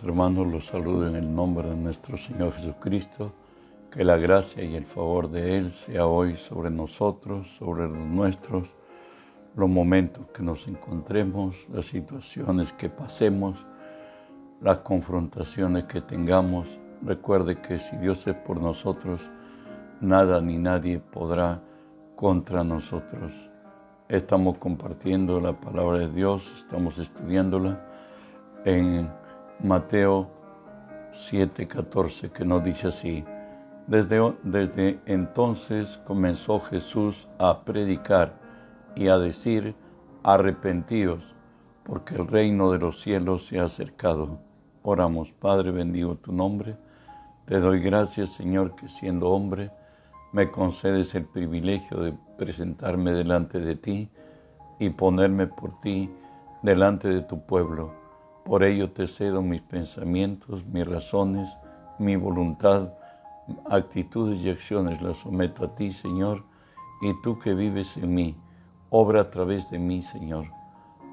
Hermanos, los saludo en el nombre de nuestro Señor Jesucristo. Que la gracia y el favor de Él sea hoy sobre nosotros, sobre los nuestros, los momentos que nos encontremos, las situaciones que pasemos, las confrontaciones que tengamos. Recuerde que si Dios es por nosotros, nada ni nadie podrá contra nosotros. Estamos compartiendo la palabra de Dios, estamos estudiándola en Mateo 7:14, que nos dice así, desde, desde entonces comenzó Jesús a predicar y a decir, arrepentíos, porque el reino de los cielos se ha acercado. Oramos, Padre, bendigo tu nombre. Te doy gracias, Señor, que siendo hombre, me concedes el privilegio de presentarme delante de ti y ponerme por ti delante de tu pueblo por ello te cedo mis pensamientos, mis razones, mi voluntad, actitudes y acciones. Las someto a ti, Señor, y tú que vives en mí, obra a través de mí, Señor.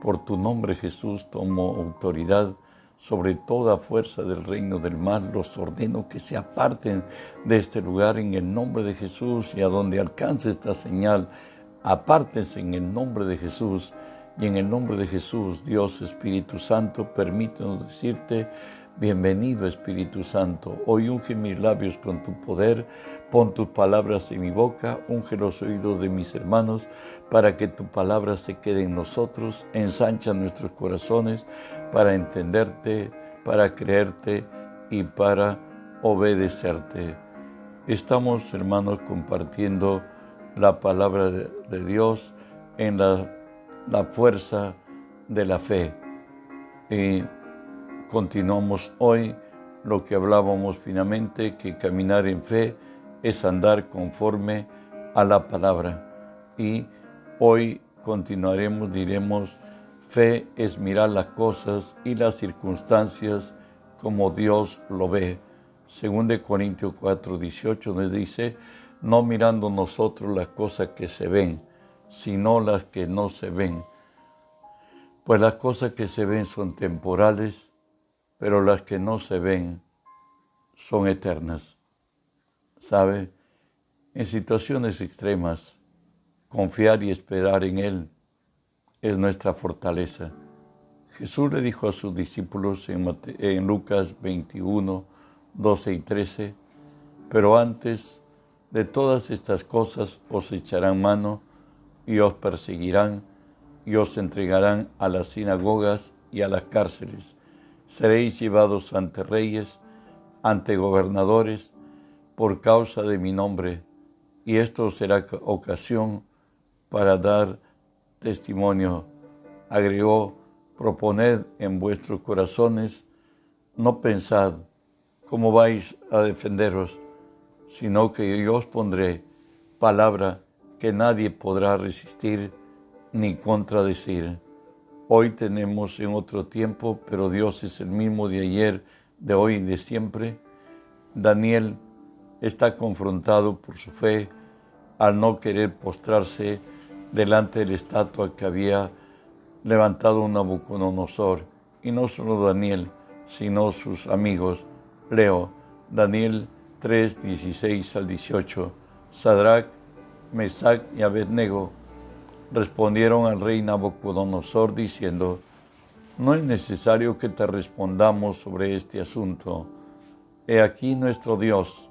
Por tu nombre, Jesús, tomo autoridad sobre toda fuerza del reino del mal, los ordeno que se aparten de este lugar en el nombre de Jesús y a donde alcance esta señal, apártense en el nombre de Jesús y en el nombre de Jesús, Dios Espíritu Santo, permítanos decirte, bienvenido Espíritu Santo. Hoy unge mis labios con tu poder, pon tus palabras en mi boca, unge los oídos de mis hermanos, para que tu palabra se quede en nosotros, ensancha nuestros corazones para entenderte, para creerte y para obedecerte. Estamos, hermanos, compartiendo la palabra de Dios en la la fuerza de la fe. Y continuamos hoy lo que hablábamos finalmente, que caminar en fe es andar conforme a la palabra. Y hoy continuaremos, diremos, fe es mirar las cosas y las circunstancias como Dios lo ve. Según de Corintios 4, 18 nos dice, no mirando nosotros las cosas que se ven, sino las que no se ven. Pues las cosas que se ven son temporales, pero las que no se ven son eternas. ¿Sabe? En situaciones extremas, confiar y esperar en Él es nuestra fortaleza. Jesús le dijo a sus discípulos en, Lucas 21, 12 y 13, pero antes de todas estas cosas os echarán mano y os perseguirán y os entregarán a las sinagogas y a las cárceles. Seréis llevados ante reyes, ante gobernadores, por causa de mi nombre, y esto será ocasión para dar testimonio. Agregó, proponed en vuestros corazones, no pensad cómo vais a defenderos, sino que yo os pondré palabra que nadie podrá resistir ni contradecir. Hoy tenemos en otro tiempo, pero Dios es el mismo de ayer, de hoy y de siempre. Daniel está confrontado por su fe al no querer postrarse delante de la estatua que había levantado Nabucodonosor. Y no solo Daniel, sino sus amigos. Leo, Daniel 3, 16 al 18. Sadrach, Mesac y Abednego respondieron al rey Nabucodonosor diciendo, no es necesario que te respondamos sobre este asunto. He aquí nuestro Dios,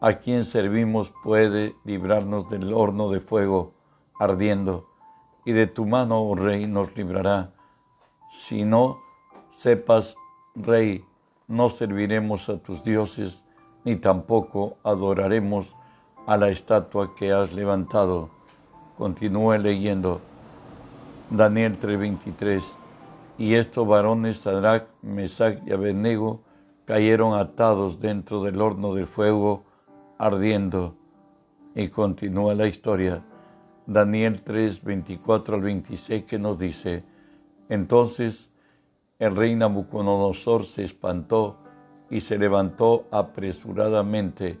a quien servimos puede librarnos del horno de fuego ardiendo, y de tu mano, oh rey, nos librará. Si no, sepas, rey, no serviremos a tus dioses, ni tampoco adoraremos a la estatua que has levantado. Continúe leyendo Daniel 3:23. Y estos varones, Sadrach, Mesach y Abednego, cayeron atados dentro del horno de fuego ardiendo. Y continúa la historia. Daniel 3, 24 al 26 que nos dice, entonces el rey Nabucodonosor se espantó y se levantó apresuradamente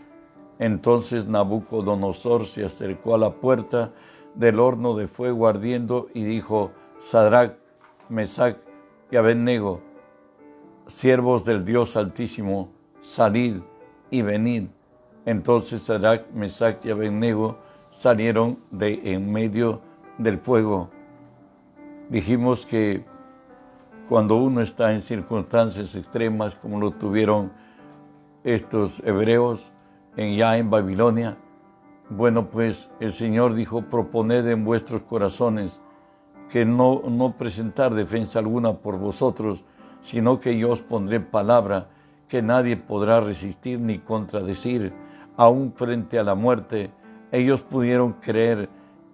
Entonces Nabucodonosor se acercó a la puerta del horno de fuego ardiendo y dijo, Sadrach, Mesach y Abednego, siervos del Dios Altísimo, salid y venid. Entonces Sadrach, Mesach y Abednego salieron de en medio del fuego. Dijimos que cuando uno está en circunstancias extremas como lo tuvieron estos hebreos en, ya en Babilonia, bueno, pues el Señor dijo, proponed en vuestros corazones que no, no presentar defensa alguna por vosotros, sino que yo os pondré palabra que nadie podrá resistir ni contradecir, aún frente a la muerte. Ellos pudieron creer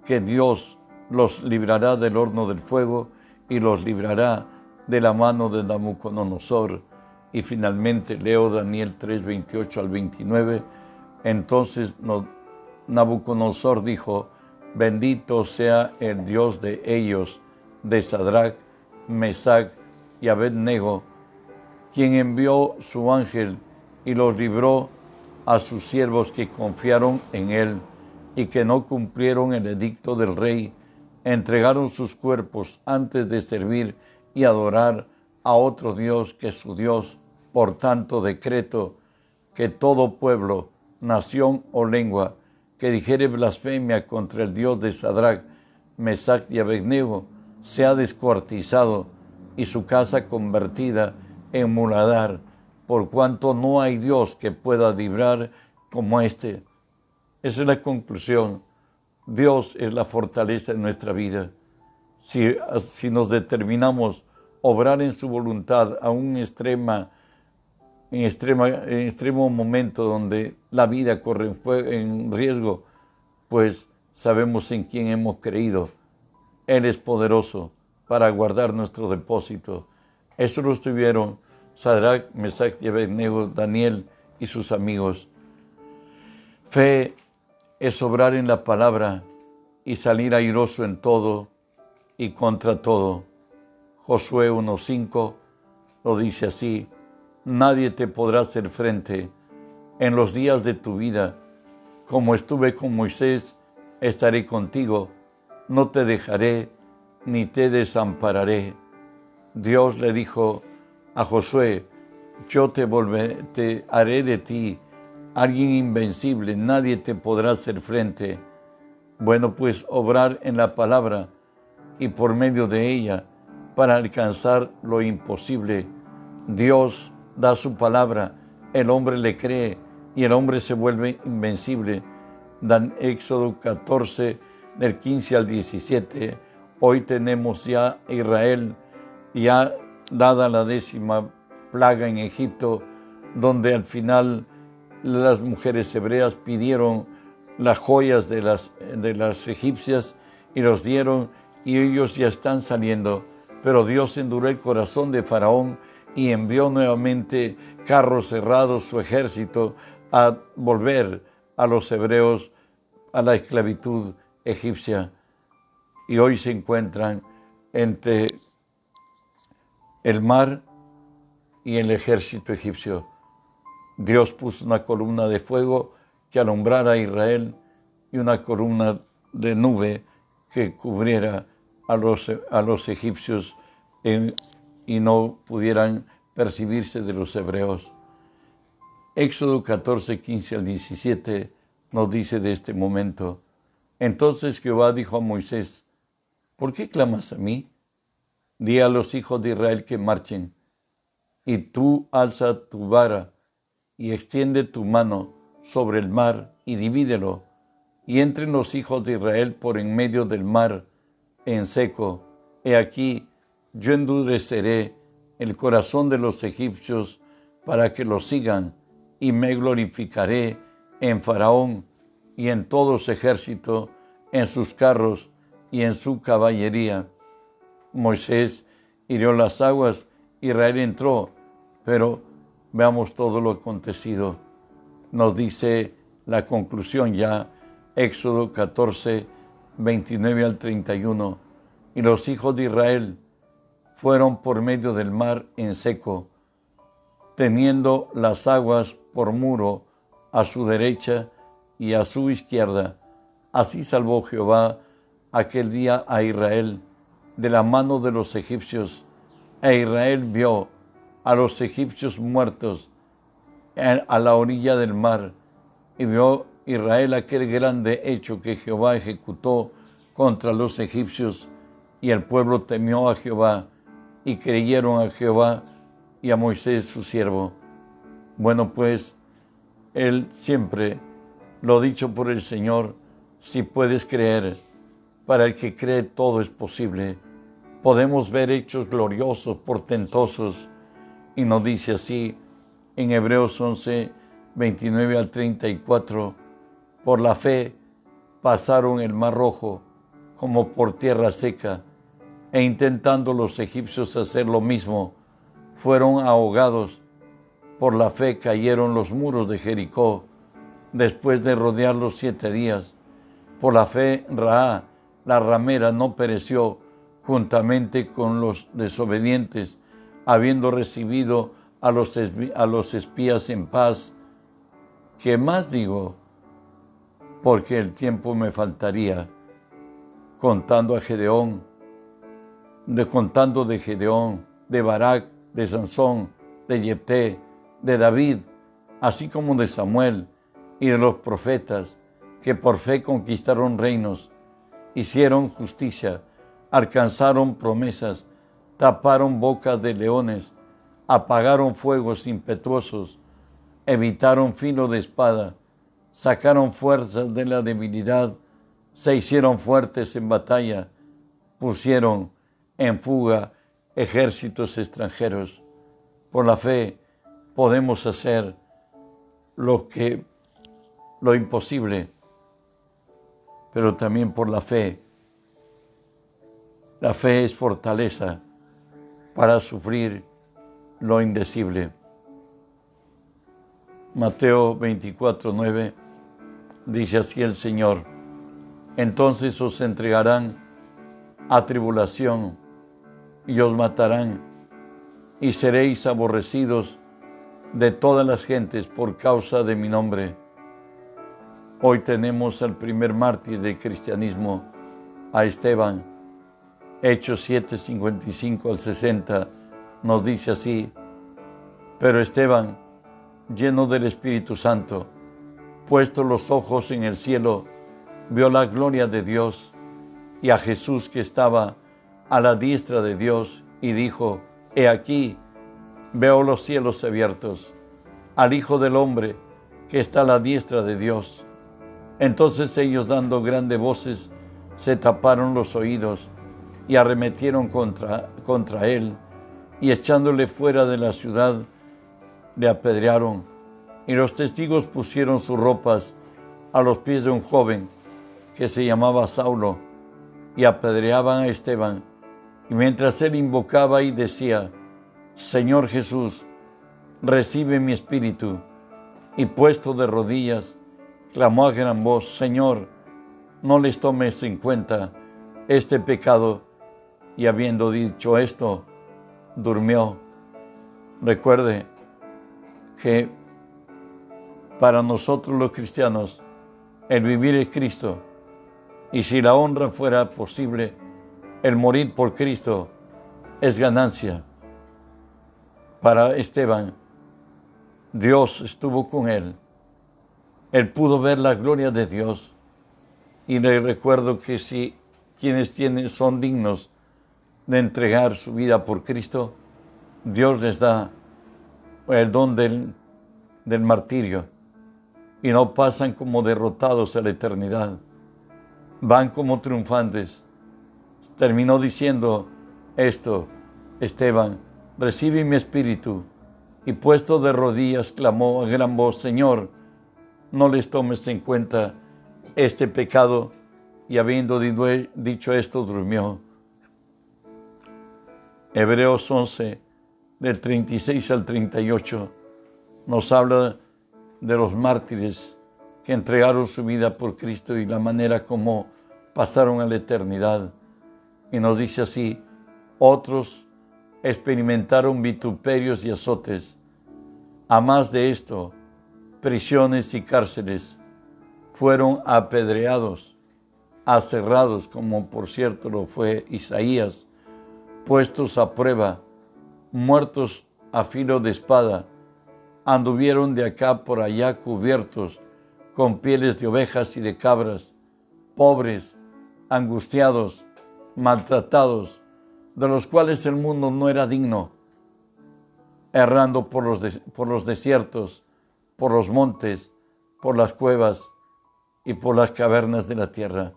que Dios los librará del horno del fuego y los librará de la mano de Nabucodonosor. Y finalmente leo Daniel 3, 28 al 29. Entonces Nabucodonosor dijo, bendito sea el Dios de ellos, de Sadrach, Mesach y Abednego, quien envió su ángel y los libró a sus siervos que confiaron en él y que no cumplieron el edicto del rey, entregaron sus cuerpos antes de servir y adorar a otro Dios que su Dios, por tanto decreto que todo pueblo, nación o lengua que dijere blasfemia contra el Dios de Sadrach, Mesach y Abednego sea descuartizado y su casa convertida en muladar, por cuanto no hay Dios que pueda librar como este. Esa es la conclusión. Dios es la fortaleza de nuestra vida. Si, si nos determinamos obrar en su voluntad a un extrema, en, extrema, extremo momento donde la vida corre en riesgo, pues sabemos en quién hemos creído. Él es poderoso para guardar nuestro depósito. Eso lo estuvieron Sadrach, Mesach y Abednego, Daniel y sus amigos. Fe es obrar en la palabra y salir airoso en todo y contra todo. Josué 1.5 lo dice así, nadie te podrá hacer frente en los días de tu vida. Como estuve con Moisés, estaré contigo, no te dejaré ni te desampararé. Dios le dijo a Josué, yo te, volveré, haré de ti alguien invencible, nadie te podrá hacer frente. Bueno, pues obrar en la palabra y por medio de ella para alcanzar lo imposible. Dios da su palabra, el hombre le cree y el hombre se vuelve invencible. Dan Éxodo 14, del 15 al 17. Hoy tenemos ya Israel, ya dada la décima plaga en Egipto, donde al final las mujeres hebreas pidieron las joyas de las, de las egipcias y los dieron y ellos ya están saliendo pero Dios enduró el corazón de Faraón y envió nuevamente carros cerrados, su ejército, a volver a los hebreos a la esclavitud egipcia. Y hoy se encuentran entre el mar y el ejército egipcio. Dios puso una columna de fuego que alumbrara a Israel y una columna de nube que cubriera a los, a los egipcios y no pudieran percibirse de los hebreos. Éxodo 14, 15 al 17 nos dice de este momento, entonces Jehová dijo a Moisés, ¿por qué clamas a mí? Di a los hijos de Israel que marchen, y tú alza tu vara y extiende tu mano sobre el mar y divídelo, y entren los hijos de Israel por en medio del mar en seco. He aquí, yo endureceré el corazón de los egipcios para que los sigan, y me glorificaré en Faraón y en todo su ejército, en sus carros y en su caballería. Moisés hirió las aguas, Israel entró, pero Veamos todo lo acontecido. Nos dice la conclusión ya, Éxodo 14, 29 al 31. Y los hijos de Israel fueron por medio del mar en seco, teniendo las aguas por muro a su derecha y a su izquierda. Así salvó Jehová aquel día a Israel de la mano de los egipcios. E Israel vio a los egipcios muertos a la orilla del mar. Y vio Israel aquel grande hecho que Jehová ejecutó contra los egipcios. Y el pueblo temió a Jehová y creyeron a Jehová y a Moisés su siervo. Bueno, pues él siempre lo dicho por el Señor, si puedes creer, para el que cree todo es posible. Podemos ver hechos gloriosos, portentosos, y nos dice así en Hebreos 11, 29 al 34, por la fe pasaron el mar rojo como por tierra seca, e intentando los egipcios hacer lo mismo, fueron ahogados. Por la fe cayeron los muros de Jericó después de rodearlos siete días. Por la fe, Ra, la ramera, no pereció juntamente con los desobedientes, habiendo recibido a los, a los espías en paz. ¿Qué más digo? Porque el tiempo me faltaría contando a Gedeón, de, contando de Gedeón, de Barak, de Sansón, de Jepté, de David, así como de Samuel y de los profetas que por fe conquistaron reinos, hicieron justicia, alcanzaron promesas, taparon bocas de leones, apagaron fuegos impetuosos, evitaron filo de espada, sacaron fuerzas de la debilidad, se hicieron fuertes en batalla, pusieron en fuga ejércitos extranjeros. Por la fe podemos hacer lo que lo imposible, pero también por la fe. La fe es fortaleza para sufrir lo indecible. Mateo 24, 9 dice así el Señor, entonces os entregarán a tribulación y os matarán y seréis aborrecidos de todas las gentes por causa de mi nombre Hoy tenemos al primer mártir del cristianismo, a Esteban. Hechos 7, 55 al 60 nos dice así, pero Esteban, lleno del Espíritu Santo, puesto los ojos en el cielo, vio la gloria de Dios y a Jesús que estaba a la diestra de Dios y dijo, He aquí, veo los cielos abiertos, al Hijo del Hombre que está a la diestra de Dios. Entonces ellos dando grandes voces se taparon los oídos y arremetieron contra, contra él y echándole fuera de la ciudad le apedrearon y los testigos pusieron sus ropas a los pies de un joven que se llamaba Saulo y apedreaban a Esteban y mientras él invocaba y decía Señor Jesús recibe mi espíritu y puesto de rodillas clamó a gran voz, Señor, no les tomes en cuenta este pecado. Y habiendo dicho esto, durmió. Recuerde que para nosotros los cristianos, el vivir es Cristo. Y si la honra fuera posible, el morir por Cristo es ganancia. Para Esteban, Dios estuvo con él él pudo ver la gloria de Dios. Y le recuerdo que si quienes tienen, son dignos de entregar su vida por Cristo, Dios les da el don del, del martirio y no pasan como derrotados a la eternidad, van como triunfantes. Terminó diciendo esto, Esteban, recibe mi espíritu, y puesto de rodillas clamó a gran voz, Señor, no les tomes en cuenta este pecado. Y habiendo dicho esto, durmió. Hebreos 11, del 36 al 38, nos habla de los mártires que entregaron su vida por Cristo y la manera como pasaron a la eternidad. Y nos dice así, otros experimentaron vituperios y azotes. A más de esto, prisiones y cárceles fueron apedreados, aserrados, como por cierto lo fue Isaías, puestos a prueba, muertos a filo de espada, anduvieron de acá por allá cubiertos con pieles de ovejas y de cabras, pobres, angustiados, maltratados, de los cuales el mundo no era digno, errando por los, por los desiertos, por los montes, por las cuevas y por las cavernas de la tierra.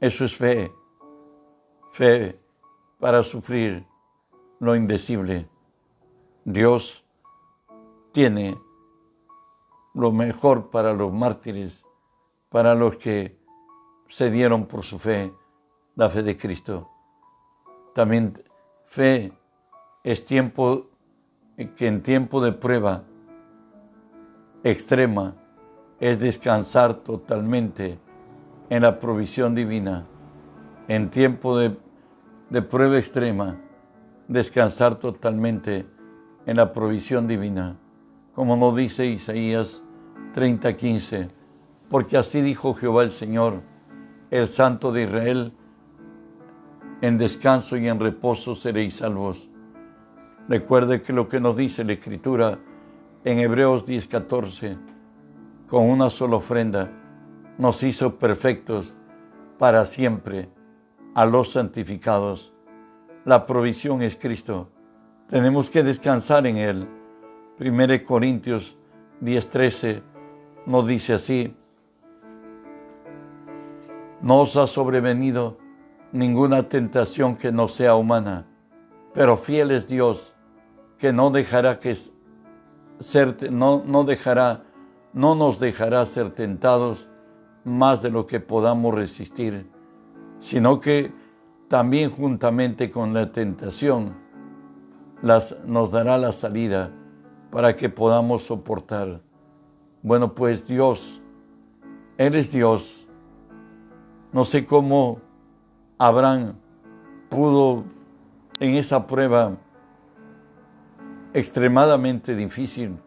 Eso es fe, fe para sufrir lo indecible. Dios tiene lo mejor para los mártires, para los que se dieron por su fe, la fe de Cristo. También fe es tiempo que en tiempo de prueba extrema es descansar totalmente en la provisión divina. En tiempo de, de prueba extrema, descansar totalmente en la provisión divina. Como nos dice Isaías 30:15, porque así dijo Jehová el Señor, el Santo de Israel, en descanso y en reposo seréis salvos. Recuerde que lo que nos dice la Escritura en Hebreos 10:14, con una sola ofrenda, nos hizo perfectos para siempre a los santificados. La provisión es Cristo. Tenemos que descansar en Él. 1 Corintios 10:13 nos dice así, no os ha sobrevenido ninguna tentación que no sea humana, pero fiel es Dios, que no dejará que ser, no, no dejará, no nos dejará ser tentados más de lo que podamos resistir, sino que también juntamente con la tentación las, nos dará la salida para que podamos soportar. Bueno, pues Dios, Él es Dios. No sé cómo Abraham pudo en esa prueba extremadamente difícil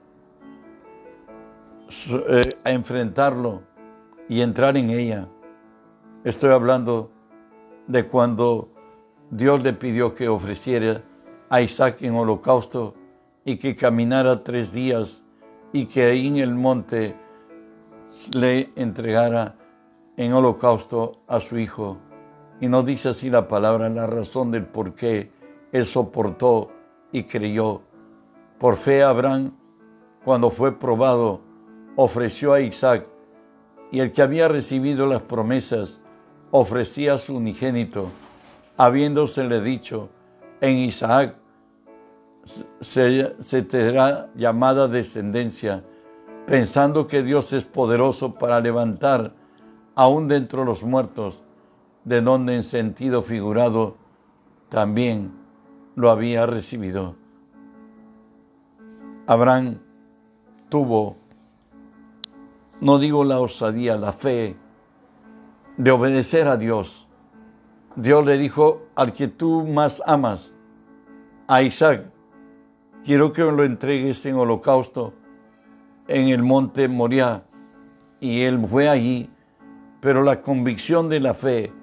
eh, enfrentarlo y entrar en ella. Estoy hablando de cuando Dios le pidió que ofreciera a Isaac en holocausto y que caminara tres días y que ahí en el monte le entregara en holocausto a su hijo. Y no dice así la palabra, la razón del por qué él soportó y creyó. Por fe Abraham, cuando fue probado, ofreció a Isaac, y el que había recibido las promesas ofrecía a su unigénito, habiéndosele dicho, en Isaac se, se tendrá llamada descendencia, pensando que Dios es poderoso para levantar aún dentro de los muertos, de donde en sentido figurado también lo había recibido. Abraham tuvo, no digo la osadía, la fe de obedecer a Dios. Dios le dijo al que tú más amas, a Isaac, quiero que lo entregues en holocausto en el monte Moriah. Y él fue allí, pero la convicción de la fe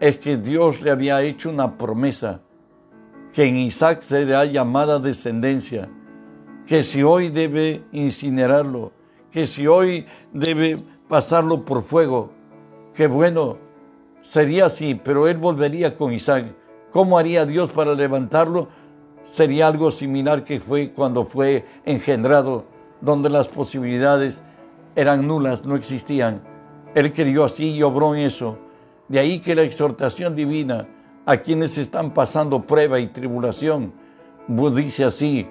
es que Dios le había hecho una promesa, que en Isaac será llamada descendencia, que si hoy debe incinerarlo, que si hoy debe pasarlo por fuego, que bueno, sería así, pero él volvería con Isaac. ¿Cómo haría Dios para levantarlo? sería algo similar que fue cuando fue engendrado, donde las posibilidades eran nulas, no existían. Él creyó así y obró en eso. De ahí que la exhortación divina a quienes están pasando prueba y tribulación, dice así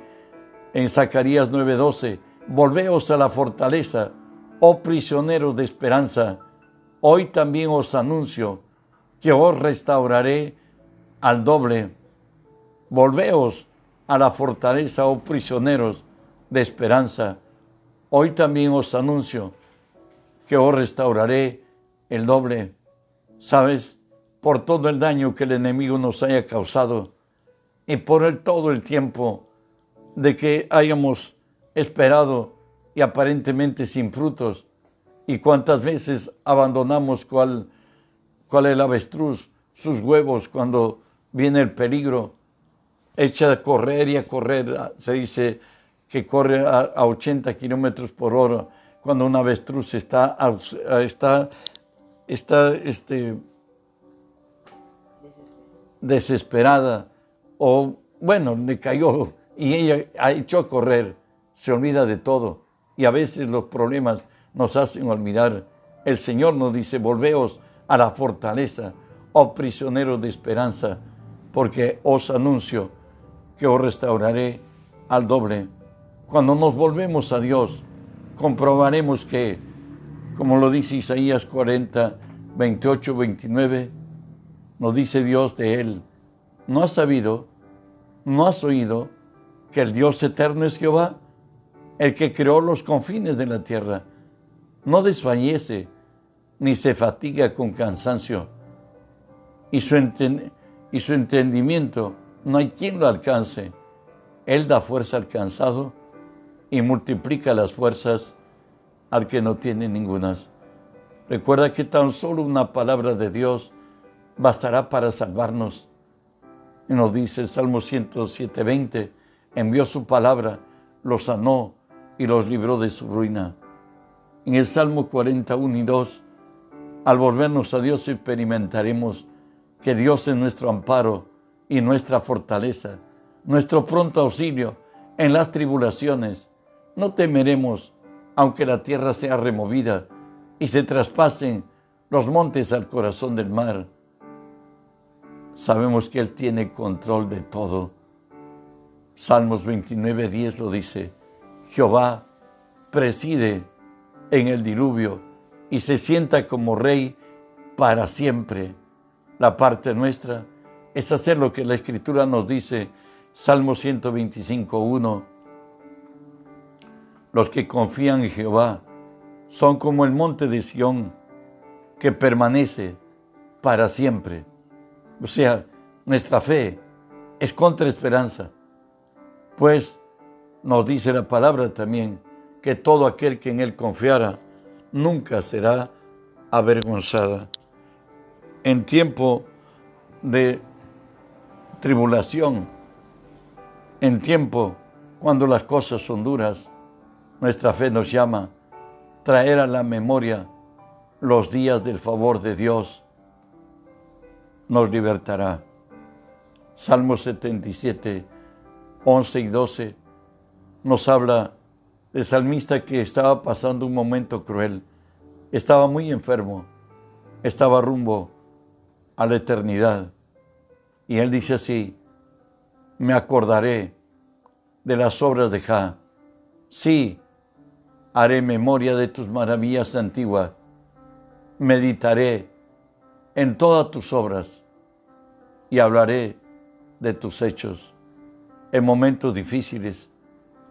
en Zacarías 9:12, volveos a la fortaleza, oh prisioneros de esperanza, hoy también os anuncio que os restauraré al doble Volveos a la fortaleza, oh prisioneros, de esperanza. Hoy también os anuncio que os restauraré el doble. ¿Sabes? Por todo el daño que el enemigo nos haya causado y por el, todo el tiempo de que hayamos esperado y aparentemente sin frutos. Y cuántas veces abandonamos cuál es el avestruz, sus huevos cuando viene el peligro. Echa a correr y a correr. Se dice que corre a, 80 kilómetros por hora cuando una avestruz está, está, está este, desesperada o, bueno, le cayó y ella ha hecho a correr, se olvida de todo. Y a veces los problemas nos hacen olvidar. El Señor nos dice, volveos a la fortaleza, oh prisioneros de esperanza, porque os anuncio que os restauraré al doble. Cuando nos volvemos a Dios, comprobaremos que, como lo dice Isaías 40, 28, 29, nos dice Dios de él, ¿no has sabido, no has oído que el Dios eterno es Jehová, el que creó los confines de la tierra? No desfallece, ni se fatiga con cansancio. Y su, y su entendimiento no hay quien lo alcance. Él da fuerza al cansado y multiplica las fuerzas al que no tiene ningunas. Recuerda que tan solo una palabra de Dios bastará para salvarnos. Y nos dice el Salmo 107.20, envió su palabra, los sanó y los libró de su ruina. En el Salmo 41 y 2 al volvernos a Dios experimentaremos que Dios es nuestro amparo y nuestra fortaleza, nuestro pronto auxilio en las tribulaciones. No temeremos aunque la tierra sea removida y se traspasen los montes al corazón del mar. Sabemos que Él tiene control de todo. Salmos 29, 10 lo dice. Jehová preside en el diluvio y se sienta como rey para siempre. La parte nuestra es hacer lo que la Escritura nos dice, Salmo 125, 1. Los que confían en Jehová son como el monte de Sión, que permanece para siempre. O sea, nuestra fe es contra esperanza, pues nos dice la palabra también que todo aquel que en él confiara nunca será avergonzada. En tiempo de tribulación, en tiempo cuando las cosas son duras, nuestra fe nos llama traer a la memoria los días del favor de Dios, nos libertará. Salmo 77, 11 y 12 nos habla el salmista que estaba pasando un momento cruel. Estaba muy enfermo, estaba rumbo a la eternidad. Y él dice así, me acordaré de las obras de Ja. Sí, haré memoria de tus maravillas antiguas. Meditaré en todas tus obras y hablaré de tus hechos en momentos difíciles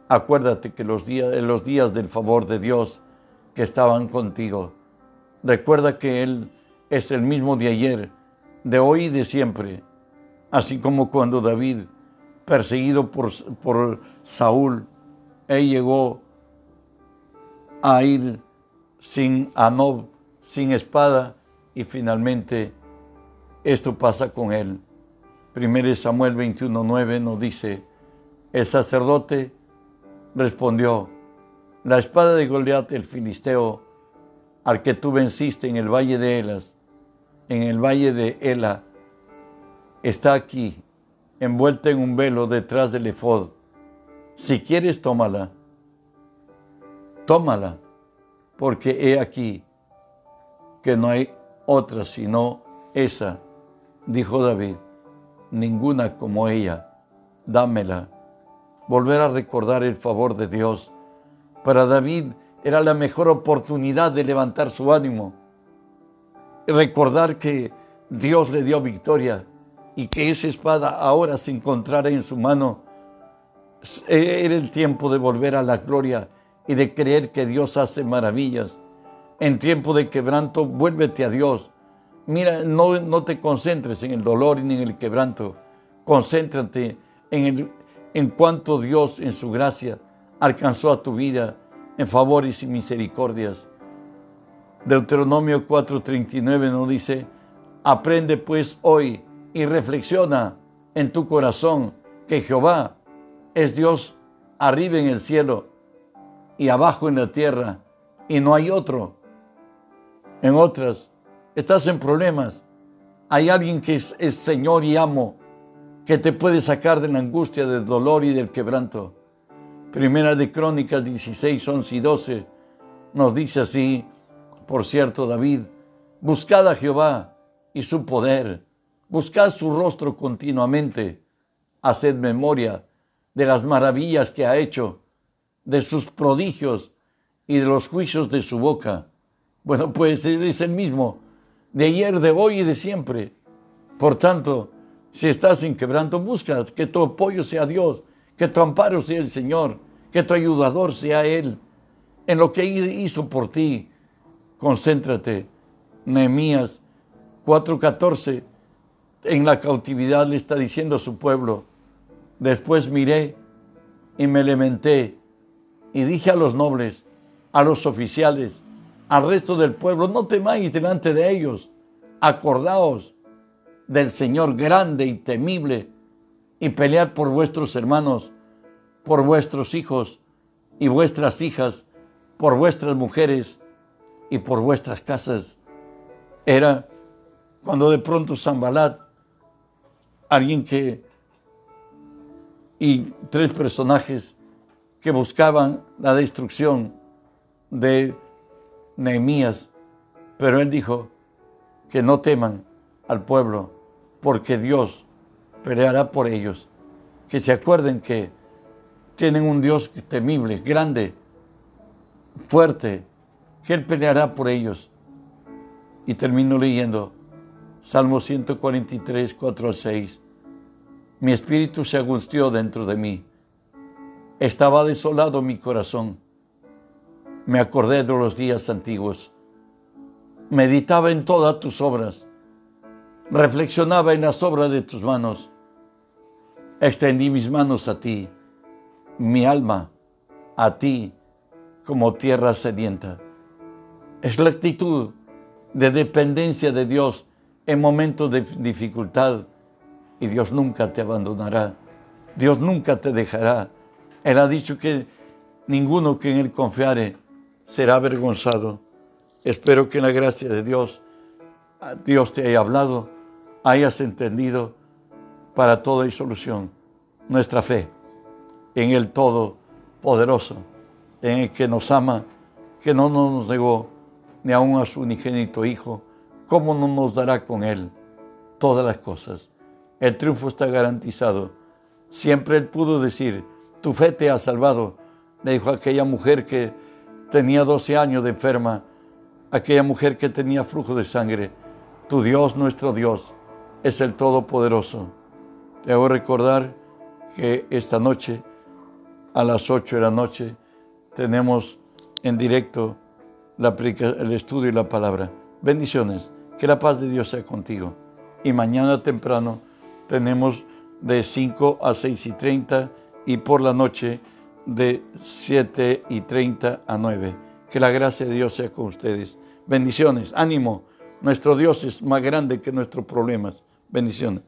Acuérdate que los días, en los días del favor de Dios que estaban contigo, recuerda que Él es el mismo de ayer, de hoy y de siempre. Así como cuando David, perseguido por, por Saúl, él llegó a ir sin Anob, sin espada, y finalmente esto pasa con él. 1 Samuel 21.9 nos dice, el sacerdote respondió, la espada de Goliat el filisteo, al que tú venciste en el valle de Elas, en el valle de Ela, está aquí, envuelta en un velo detrás del efod. Si quieres, tómala. Tómala, porque he aquí que no hay otra sino esa, dijo David, ninguna como ella, dámela. Volver a recordar el favor de Dios. Para David era la mejor oportunidad de levantar su ánimo, recordar que Dios le dio victoria y que esa espada ahora se encontrara en su mano, Era el tiempo de volver a la gloria y de creer que Dios hace maravillas. En tiempo de quebranto, vuélvete a Dios. Mira, no, no te concentres en el dolor ni en el quebranto. Concéntrate en, el, en cuanto Dios en su gracia alcanzó a tu vida en favores y misericordias. Deuteronomio 4:39 nos dice, aprende pues hoy y reflexiona en tu corazón que Jehová es Dios arriba en el cielo y abajo en la tierra y no hay otro. En otras, estás en problemas. Hay alguien que es, Señor y amo, que te puede sacar de la angustia, del dolor y del quebranto. Primera de Crónicas 16, 11 y 12 nos dice así, por cierto, David, buscad a Jehová y su poder, buscad su rostro continuamente, haced memoria de las maravillas que ha hecho, de sus prodigios y de los juicios de su boca. Bueno, pues Él es el mismo, de ayer, de hoy y de siempre. Por tanto, si estás en quebranto, busca que tu apoyo sea Dios, que tu amparo sea el Señor, que tu ayudador sea Él. En lo que hizo por ti, concéntrate. Nehemías 4:14, en la cautividad le está diciendo a su pueblo, después miré y me lamenté y dije a los nobles, a los oficiales, al resto del pueblo, no temáis delante de ellos, acordaos del Señor grande y temible y pelead por vuestros hermanos, por vuestros hijos y vuestras hijas, por vuestras mujeres y por vuestras casas. Era cuando de pronto Zambalat, alguien que, y tres personajes que buscaban la destrucción de Nehemías, pero él dijo que no teman al pueblo, porque Dios peleará por ellos, que se acuerden que tienen un Dios temible, grande, fuerte, que Él peleará por ellos. Y termino leyendo Salmo 143, 4 al 6. Mi espíritu se angustió dentro de mí. Estaba desolado mi corazón. Me acordé de los días antiguos. Meditaba en todas tus obras. Reflexionaba en las obras de tus manos. Extendí mis manos a ti, mi alma a ti como tierra sedienta. Es la actitud de dependencia de Dios en momentos de dificultad y Dios nunca te abandonará. Dios nunca te dejará. Él ha dicho que ninguno que en Él confiare será avergonzado. Espero que en la gracia de Dios, Dios te haya hablado, hayas entendido para toda y solución nuestra fe en el Todopoderoso, en el que nos ama, que no nos negó ni aun a su unigénito Hijo, ¿cómo no nos dará con Él todas las cosas? El triunfo está garantizado. Siempre Él pudo decir, tu fe te ha salvado, le dijo aquella mujer que tenía 12 años de enferma, aquella mujer que tenía flujo de sangre. Tu Dios, nuestro Dios, es el Todopoderoso. Le hago recordar que esta noche, a las 8 de la noche, tenemos en directo el estudio y la palabra. Bendiciones, que la paz de Dios sea contigo. Y mañana temprano tenemos de 5 a 6 y 30 y por la noche de 7 y 30 a 9. Que la gracia de Dios sea con ustedes. Bendiciones, ánimo. Nuestro Dios es más grande que nuestros problemas. Bendiciones.